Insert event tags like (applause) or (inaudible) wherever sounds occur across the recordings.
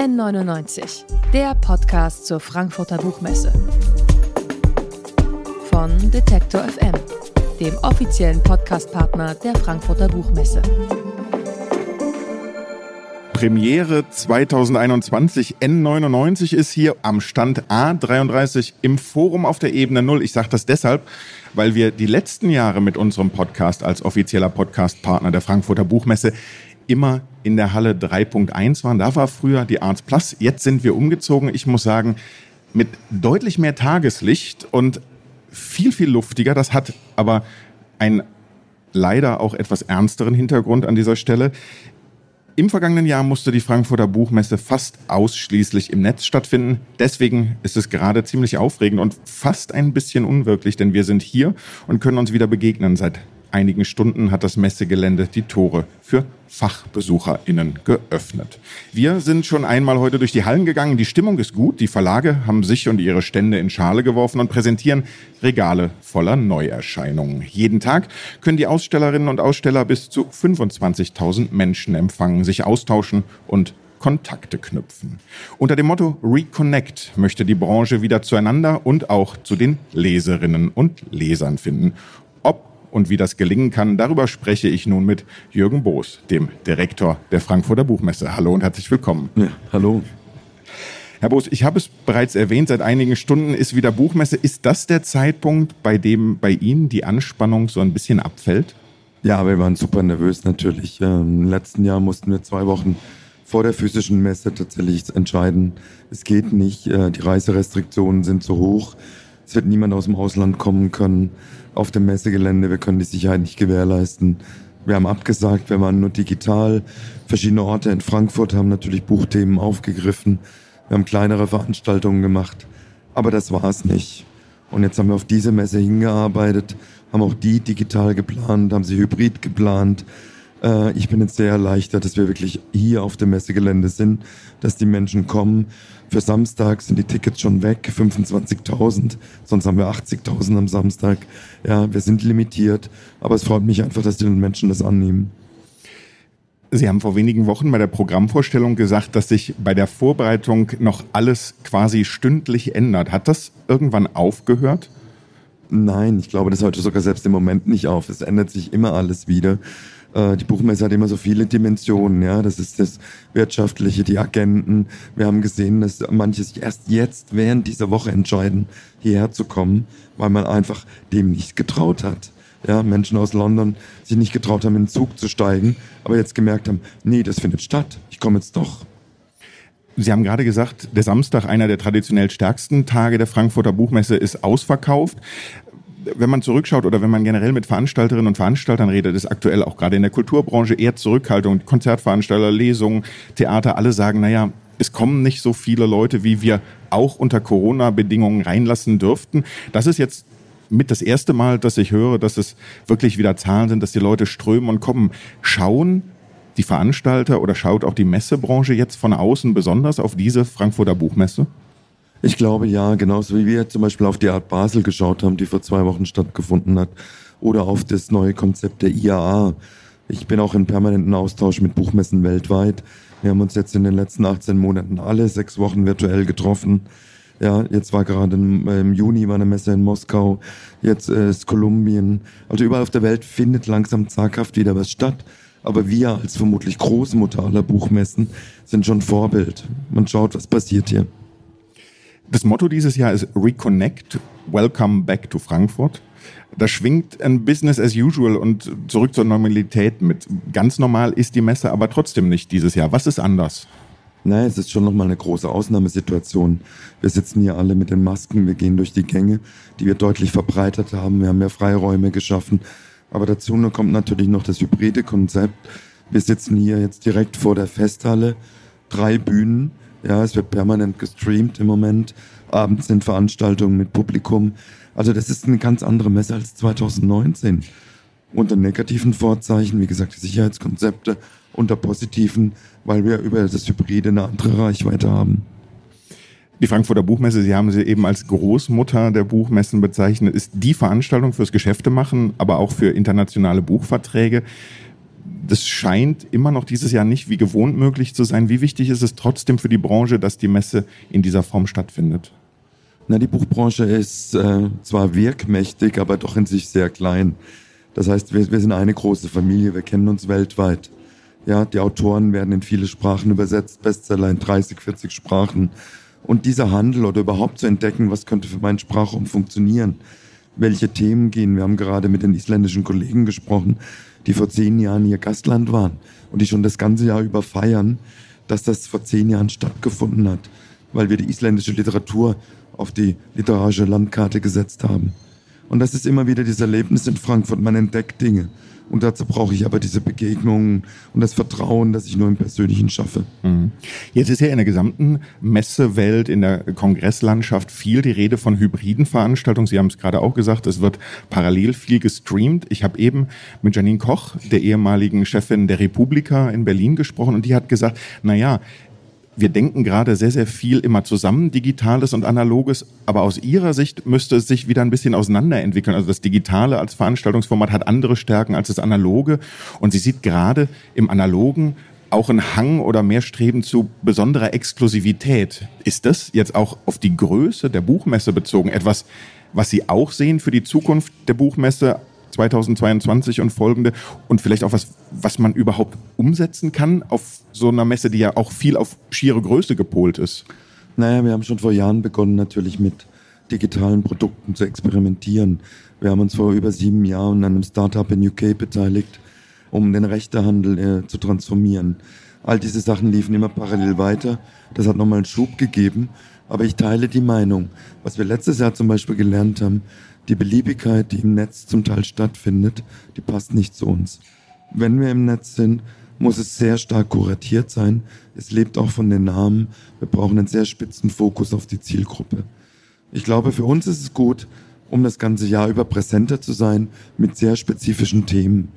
N99, der Podcast zur Frankfurter Buchmesse. Von Detektor FM, dem offiziellen Podcastpartner der Frankfurter Buchmesse. Premiere 2021 N99 ist hier am Stand A33 im Forum auf der Ebene 0. Ich sage das deshalb, weil wir die letzten Jahre mit unserem Podcast als offizieller Podcastpartner der Frankfurter Buchmesse immer in der Halle 3.1 waren. Da war früher die Arts Plus. Jetzt sind wir umgezogen. Ich muss sagen, mit deutlich mehr Tageslicht und viel, viel luftiger. Das hat aber einen leider auch etwas ernsteren Hintergrund an dieser Stelle. Im vergangenen Jahr musste die Frankfurter Buchmesse fast ausschließlich im Netz stattfinden. Deswegen ist es gerade ziemlich aufregend und fast ein bisschen unwirklich, denn wir sind hier und können uns wieder begegnen. Seit einigen Stunden hat das Messegelände die Tore für FachbesucherInnen geöffnet. Wir sind schon einmal heute durch die Hallen gegangen. Die Stimmung ist gut. Die Verlage haben sich und ihre Stände in Schale geworfen und präsentieren Regale voller Neuerscheinungen. Jeden Tag können die Ausstellerinnen und Aussteller bis zu 25.000 Menschen empfangen, sich austauschen und Kontakte knüpfen. Unter dem Motto Reconnect möchte die Branche wieder zueinander und auch zu den Leserinnen und Lesern finden und wie das gelingen kann, darüber spreche ich nun mit Jürgen Boos, dem Direktor der Frankfurter Buchmesse. Hallo und herzlich willkommen. Ja, hallo. Herr Boos, ich habe es bereits erwähnt, seit einigen Stunden ist wieder Buchmesse. Ist das der Zeitpunkt, bei dem bei Ihnen die Anspannung so ein bisschen abfällt? Ja, wir waren super nervös natürlich. Ähm, Im letzten Jahr mussten wir zwei Wochen vor der physischen Messe tatsächlich entscheiden, es geht nicht, äh, die Reiserestriktionen sind zu hoch, es wird niemand aus dem Ausland kommen können auf dem Messegelände. Wir können die Sicherheit nicht gewährleisten. Wir haben abgesagt, wir waren nur digital. Verschiedene Orte in Frankfurt haben natürlich Buchthemen aufgegriffen. Wir haben kleinere Veranstaltungen gemacht. Aber das war es nicht. Und jetzt haben wir auf diese Messe hingearbeitet, haben auch die digital geplant, haben sie hybrid geplant. Äh, ich bin jetzt sehr erleichtert, dass wir wirklich hier auf dem Messegelände sind, dass die Menschen kommen. Für Samstag sind die Tickets schon weg, 25.000, sonst haben wir 80.000 am Samstag. Ja, wir sind limitiert, aber es freut mich einfach, dass die Menschen das annehmen. Sie haben vor wenigen Wochen bei der Programmvorstellung gesagt, dass sich bei der Vorbereitung noch alles quasi stündlich ändert. Hat das irgendwann aufgehört? Nein, ich glaube, das hört sogar selbst im Moment nicht auf. Es ändert sich immer alles wieder. Äh, die Buchmesse hat immer so viele Dimensionen, ja. Das ist das Wirtschaftliche, die Agenten. Wir haben gesehen, dass manche sich erst jetzt während dieser Woche entscheiden, hierher zu kommen, weil man einfach dem nicht getraut hat. Ja, Menschen aus London sich nicht getraut haben, in den Zug zu steigen, aber jetzt gemerkt haben, nee, das findet statt. Ich komme jetzt doch. Sie haben gerade gesagt, der Samstag, einer der traditionell stärksten Tage der Frankfurter Buchmesse, ist ausverkauft wenn man zurückschaut oder wenn man generell mit Veranstalterinnen und Veranstaltern redet, ist aktuell auch gerade in der Kulturbranche eher Zurückhaltung. Konzertveranstalter, Lesungen, Theater, alle sagen, naja, es kommen nicht so viele Leute, wie wir auch unter Corona-Bedingungen reinlassen dürften. Das ist jetzt mit das erste Mal, dass ich höre, dass es wirklich wieder Zahlen sind, dass die Leute strömen und kommen. Schauen die Veranstalter oder schaut auch die Messebranche jetzt von außen besonders auf diese Frankfurter Buchmesse? Ich glaube ja, genauso wie wir zum Beispiel auf die Art Basel geschaut haben, die vor zwei Wochen stattgefunden hat, oder auf das neue Konzept der IAA. Ich bin auch in permanenten Austausch mit Buchmessen weltweit. Wir haben uns jetzt in den letzten 18 Monaten alle sechs Wochen virtuell getroffen. Ja, jetzt war gerade im, im Juni war eine Messe in Moskau, jetzt äh, ist Kolumbien. Also überall auf der Welt findet langsam zaghaft wieder was statt. Aber wir als vermutlich Großmutter aller Buchmessen sind schon Vorbild. Man schaut, was passiert hier. Das Motto dieses Jahr ist Reconnect, Welcome Back to Frankfurt. Da schwingt ein Business as usual und zurück zur Normalität mit. Ganz normal ist die Messe aber trotzdem nicht dieses Jahr. Was ist anders? Nein, es ist schon nochmal eine große Ausnahmesituation. Wir sitzen hier alle mit den Masken, wir gehen durch die Gänge, die wir deutlich verbreitert haben. Wir haben mehr Freiräume geschaffen. Aber dazu kommt natürlich noch das hybride Konzept. Wir sitzen hier jetzt direkt vor der Festhalle, drei Bühnen, ja, es wird permanent gestreamt im Moment. Abends sind Veranstaltungen mit Publikum. Also das ist eine ganz andere Messe als 2019. Unter negativen Vorzeichen, wie gesagt, die Sicherheitskonzepte, unter positiven, weil wir über das Hybride eine andere Reichweite haben. Die Frankfurter Buchmesse, Sie haben sie eben als Großmutter der Buchmessen bezeichnet, ist die Veranstaltung fürs Geschäftemachen, aber auch für internationale Buchverträge das scheint immer noch dieses Jahr nicht wie gewohnt möglich zu sein. Wie wichtig ist es trotzdem für die Branche, dass die Messe in dieser Form stattfindet? Na, die Buchbranche ist äh, zwar wirkmächtig, aber doch in sich sehr klein. Das heißt, wir, wir sind eine große Familie, wir kennen uns weltweit. Ja, die Autoren werden in viele Sprachen übersetzt, Bestseller in 30, 40 Sprachen. Und dieser Handel oder überhaupt zu entdecken, was könnte für meinen Sprachraum funktionieren, welche Themen gehen. Wir haben gerade mit den isländischen Kollegen gesprochen, die vor zehn Jahren hier Gastland waren und die schon das ganze Jahr über feiern, dass das vor zehn Jahren stattgefunden hat, weil wir die isländische Literatur auf die literarische Landkarte gesetzt haben. Und das ist immer wieder dieses Erlebnis in Frankfurt. Man entdeckt Dinge. Und dazu brauche ich aber diese Begegnungen und das Vertrauen, das ich nur im Persönlichen schaffe. Mhm. Jetzt ist ja in der gesamten Messewelt, in der Kongresslandschaft viel die Rede von hybriden Veranstaltungen. Sie haben es gerade auch gesagt, es wird parallel viel gestreamt. Ich habe eben mit Janine Koch, der ehemaligen Chefin der Republika in Berlin gesprochen und die hat gesagt, na ja, wir denken gerade sehr, sehr viel immer zusammen, Digitales und Analoges, aber aus Ihrer Sicht müsste es sich wieder ein bisschen auseinanderentwickeln. Also das Digitale als Veranstaltungsformat hat andere Stärken als das Analoge und sie sieht gerade im Analogen auch einen Hang oder mehr Streben zu besonderer Exklusivität. Ist das jetzt auch auf die Größe der Buchmesse bezogen etwas, was Sie auch sehen für die Zukunft der Buchmesse 2022 und folgende und vielleicht auch was, was man überhaupt umsetzen kann auf so einer Messe, die ja auch viel auf schiere Größe gepolt ist? Naja, wir haben schon vor Jahren begonnen, natürlich mit digitalen Produkten zu experimentieren. Wir haben uns vor über sieben Jahren an einem Startup in UK beteiligt, um den Rechtehandel äh, zu transformieren. All diese Sachen liefen immer parallel weiter. Das hat nochmal einen Schub gegeben. Aber ich teile die Meinung. Was wir letztes Jahr zum Beispiel gelernt haben, die Beliebigkeit, die im Netz zum Teil stattfindet, die passt nicht zu uns. Wenn wir im Netz sind, muss es sehr stark kuratiert sein. Es lebt auch von den Namen. Wir brauchen einen sehr spitzen Fokus auf die Zielgruppe. Ich glaube, für uns ist es gut, um das ganze Jahr über präsenter zu sein mit sehr spezifischen Themen.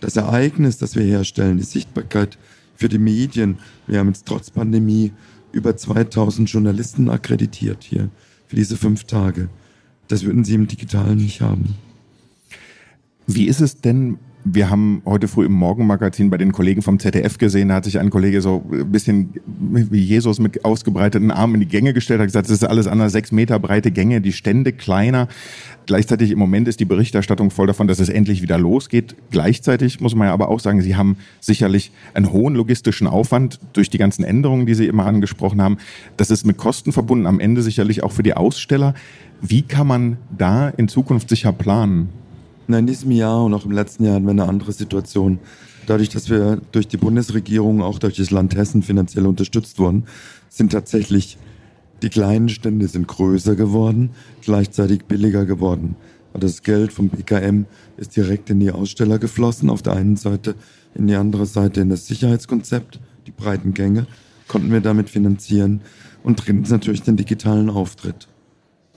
Das Ereignis, das wir herstellen, die Sichtbarkeit für die Medien. Wir haben jetzt trotz Pandemie über 2000 Journalisten akkreditiert hier für diese fünf Tage. Das würden Sie im Digitalen nicht haben. Wie ist es denn wir haben heute früh im Morgenmagazin bei den Kollegen vom ZDF gesehen, da hat sich ein Kollege so ein bisschen wie Jesus mit ausgebreiteten Armen in die Gänge gestellt, hat gesagt, das ist alles anders, sechs Meter breite Gänge, die Stände kleiner. Gleichzeitig im Moment ist die Berichterstattung voll davon, dass es endlich wieder losgeht. Gleichzeitig muss man ja aber auch sagen, Sie haben sicherlich einen hohen logistischen Aufwand durch die ganzen Änderungen, die Sie immer angesprochen haben. Das ist mit Kosten verbunden, am Ende sicherlich auch für die Aussteller. Wie kann man da in Zukunft sicher planen? Na, in diesem Jahr und auch im letzten Jahr hatten wir eine andere Situation. Dadurch, dass wir durch die Bundesregierung, auch durch das Land Hessen finanziell unterstützt wurden, sind tatsächlich die kleinen Stände sind größer geworden, gleichzeitig billiger geworden. Das Geld vom BKM ist direkt in die Aussteller geflossen. Auf der einen Seite, in die andere Seite in das Sicherheitskonzept, die breiten Gänge konnten wir damit finanzieren und drittens natürlich den digitalen Auftritt.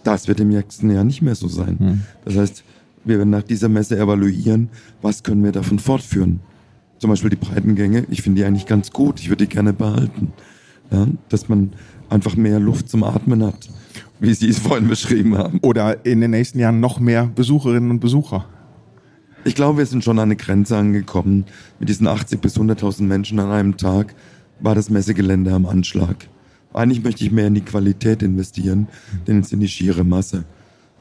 Das wird im nächsten Jahr nicht mehr so sein. Hm. Das heißt, wir werden nach dieser Messe evaluieren, was können wir davon fortführen. Zum Beispiel die Breitengänge, ich finde die eigentlich ganz gut, ich würde die gerne behalten. Ja, dass man einfach mehr Luft zum Atmen hat, wie Sie es vorhin beschrieben haben. Oder in den nächsten Jahren noch mehr Besucherinnen und Besucher. Ich glaube, wir sind schon an eine Grenze angekommen. Mit diesen 80 bis 100.000 Menschen an einem Tag war das Messegelände am Anschlag. Eigentlich möchte ich mehr in die Qualität investieren, denn in die schiere Masse.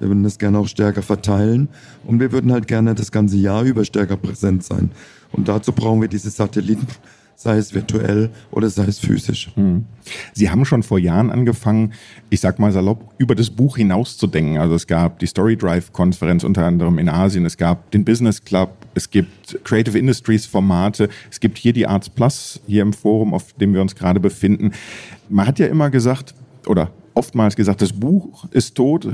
Wir würden das gerne auch stärker verteilen und wir würden halt gerne das ganze Jahr über stärker präsent sein. Und dazu brauchen wir diese Satelliten, sei es virtuell oder sei es physisch. Hm. Sie haben schon vor Jahren angefangen, ich sag mal salopp, über das Buch hinaus zu denken. Also es gab die Story Drive Konferenz unter anderem in Asien, es gab den Business Club, es gibt Creative Industries Formate, es gibt hier die Arts Plus hier im Forum, auf dem wir uns gerade befinden. Man hat ja immer gesagt, oder oftmals gesagt, das Buch ist tot,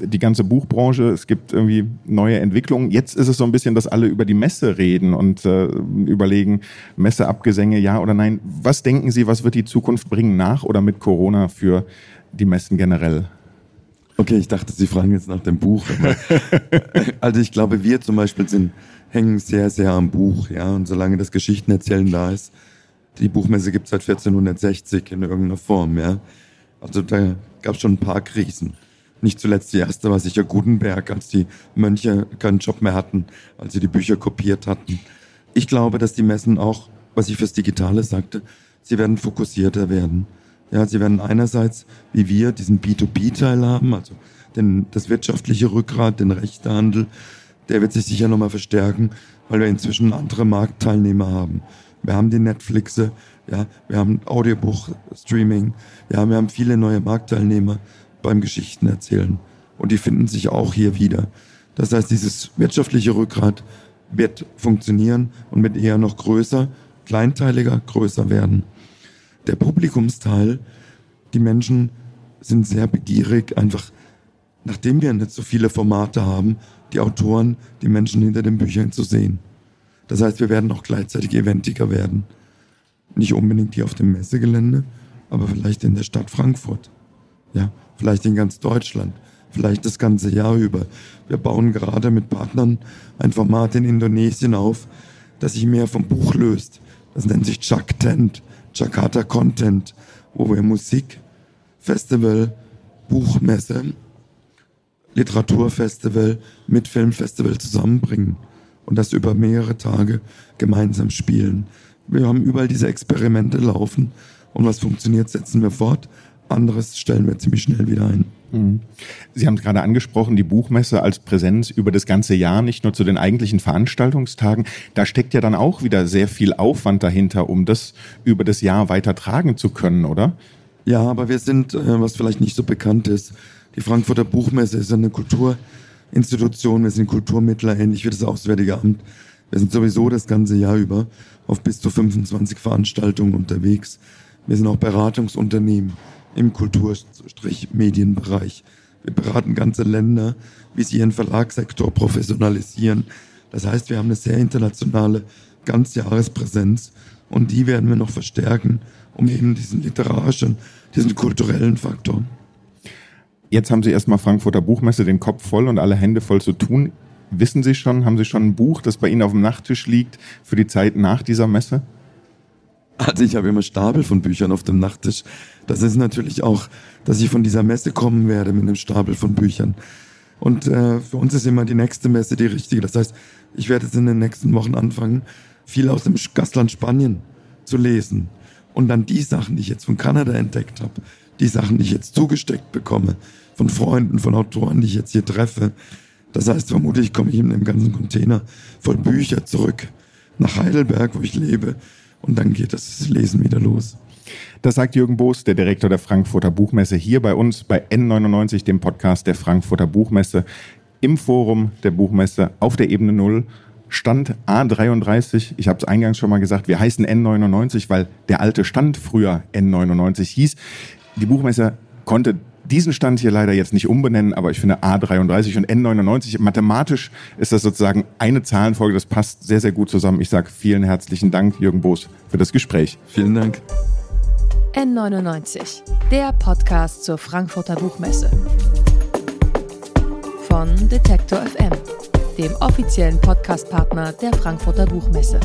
die ganze Buchbranche, es gibt irgendwie neue Entwicklungen. Jetzt ist es so ein bisschen, dass alle über die Messe reden und äh, überlegen, Messeabgesänge, ja oder nein. Was denken Sie, was wird die Zukunft bringen nach oder mit Corona für die Messen generell? Okay, ich dachte, Sie fragen jetzt nach dem Buch. (laughs) also ich glaube, wir zum Beispiel sind, hängen sehr, sehr am Buch, ja. Und solange das Geschichtenerzählen da ist, die Buchmesse gibt es seit 1460 in irgendeiner Form, ja. Also da gab es schon ein paar Krisen. Nicht zuletzt die erste war sicher Gutenberg, als die Mönche keinen Job mehr hatten, als sie die Bücher kopiert hatten. Ich glaube, dass die Messen auch, was ich fürs Digitale sagte, sie werden fokussierter werden. Ja, sie werden einerseits, wie wir, diesen B2B-Teil haben, also den, das wirtschaftliche Rückgrat, den Rechtehandel, der wird sich sicher nochmal verstärken, weil wir inzwischen andere Marktteilnehmer haben. Wir haben die Netflixe, ja, wir haben Audiobuch, Streaming, ja, wir haben viele neue Marktteilnehmer beim Geschichten erzählen. Und die finden sich auch hier wieder. Das heißt, dieses wirtschaftliche Rückgrat wird funktionieren und wird eher noch größer, kleinteiliger, größer werden. Der Publikumsteil, die Menschen sind sehr begierig, einfach nachdem wir nicht so viele Formate haben, die Autoren, die Menschen hinter den Büchern zu sehen. Das heißt, wir werden auch gleichzeitig eventiger werden. Nicht unbedingt hier auf dem Messegelände, aber vielleicht in der Stadt Frankfurt. Ja, vielleicht in ganz Deutschland, vielleicht das ganze Jahr über. Wir bauen gerade mit Partnern ein Format in Indonesien auf, das sich mehr vom Buch löst. Das nennt sich Tent, Jakarta Content, wo wir Musik, Festival, Buchmesse, Literaturfestival mit Filmfestival zusammenbringen und das über mehrere Tage gemeinsam spielen. Wir haben überall diese Experimente laufen und was funktioniert, setzen wir fort. Anderes stellen wir ziemlich schnell wieder ein. Mhm. Sie haben es gerade angesprochen, die Buchmesse als Präsenz über das ganze Jahr, nicht nur zu den eigentlichen Veranstaltungstagen. Da steckt ja dann auch wieder sehr viel Aufwand dahinter, um das über das Jahr weiter tragen zu können, oder? Ja, aber wir sind, äh, was vielleicht nicht so bekannt ist, die Frankfurter Buchmesse ist eine Kulturinstitution, wir sind Kulturmittler, ähnlich wie das Auswärtige Amt. Wir sind sowieso das ganze Jahr über auf bis zu 25 Veranstaltungen unterwegs. Wir sind auch Beratungsunternehmen im Kultur-Medienbereich. Wir beraten ganze Länder, wie sie ihren Verlagssektor professionalisieren. Das heißt, wir haben eine sehr internationale Ganzjahrespräsenz und die werden wir noch verstärken, um eben diesen literarischen, diesen kulturellen Faktor Jetzt haben Sie erstmal Frankfurter Buchmesse den Kopf voll und alle Hände voll zu tun. Wissen Sie schon, haben Sie schon ein Buch, das bei Ihnen auf dem Nachttisch liegt für die Zeit nach dieser Messe? Also ich habe immer Stapel von Büchern auf dem Nachttisch. Das ist natürlich auch, dass ich von dieser Messe kommen werde mit einem Stapel von Büchern. Und äh, für uns ist immer die nächste Messe die richtige. Das heißt, ich werde jetzt in den nächsten Wochen anfangen, viel aus dem Gastland Spanien zu lesen. Und dann die Sachen, die ich jetzt von Kanada entdeckt habe, die Sachen, die ich jetzt zugesteckt bekomme, von Freunden, von Autoren, die ich jetzt hier treffe. Das heißt, vermutlich komme ich in einem ganzen Container voll Bücher zurück nach Heidelberg, wo ich lebe. Und dann geht das Lesen wieder los. Das sagt Jürgen Boos, der Direktor der Frankfurter Buchmesse, hier bei uns bei N99, dem Podcast der Frankfurter Buchmesse, im Forum der Buchmesse auf der Ebene Null. Stand A33, ich habe es eingangs schon mal gesagt, wir heißen N99, weil der alte Stand früher N99 hieß. Die Buchmesse konnte diesen Stand hier leider jetzt nicht umbenennen, aber ich finde A33 und N99, mathematisch ist das sozusagen eine Zahlenfolge, das passt sehr, sehr gut zusammen. Ich sage vielen herzlichen Dank, Jürgen Boos, für das Gespräch. Vielen Dank. N99, der Podcast zur Frankfurter Buchmesse. Von Detektor FM, dem offiziellen Podcastpartner der Frankfurter Buchmesse.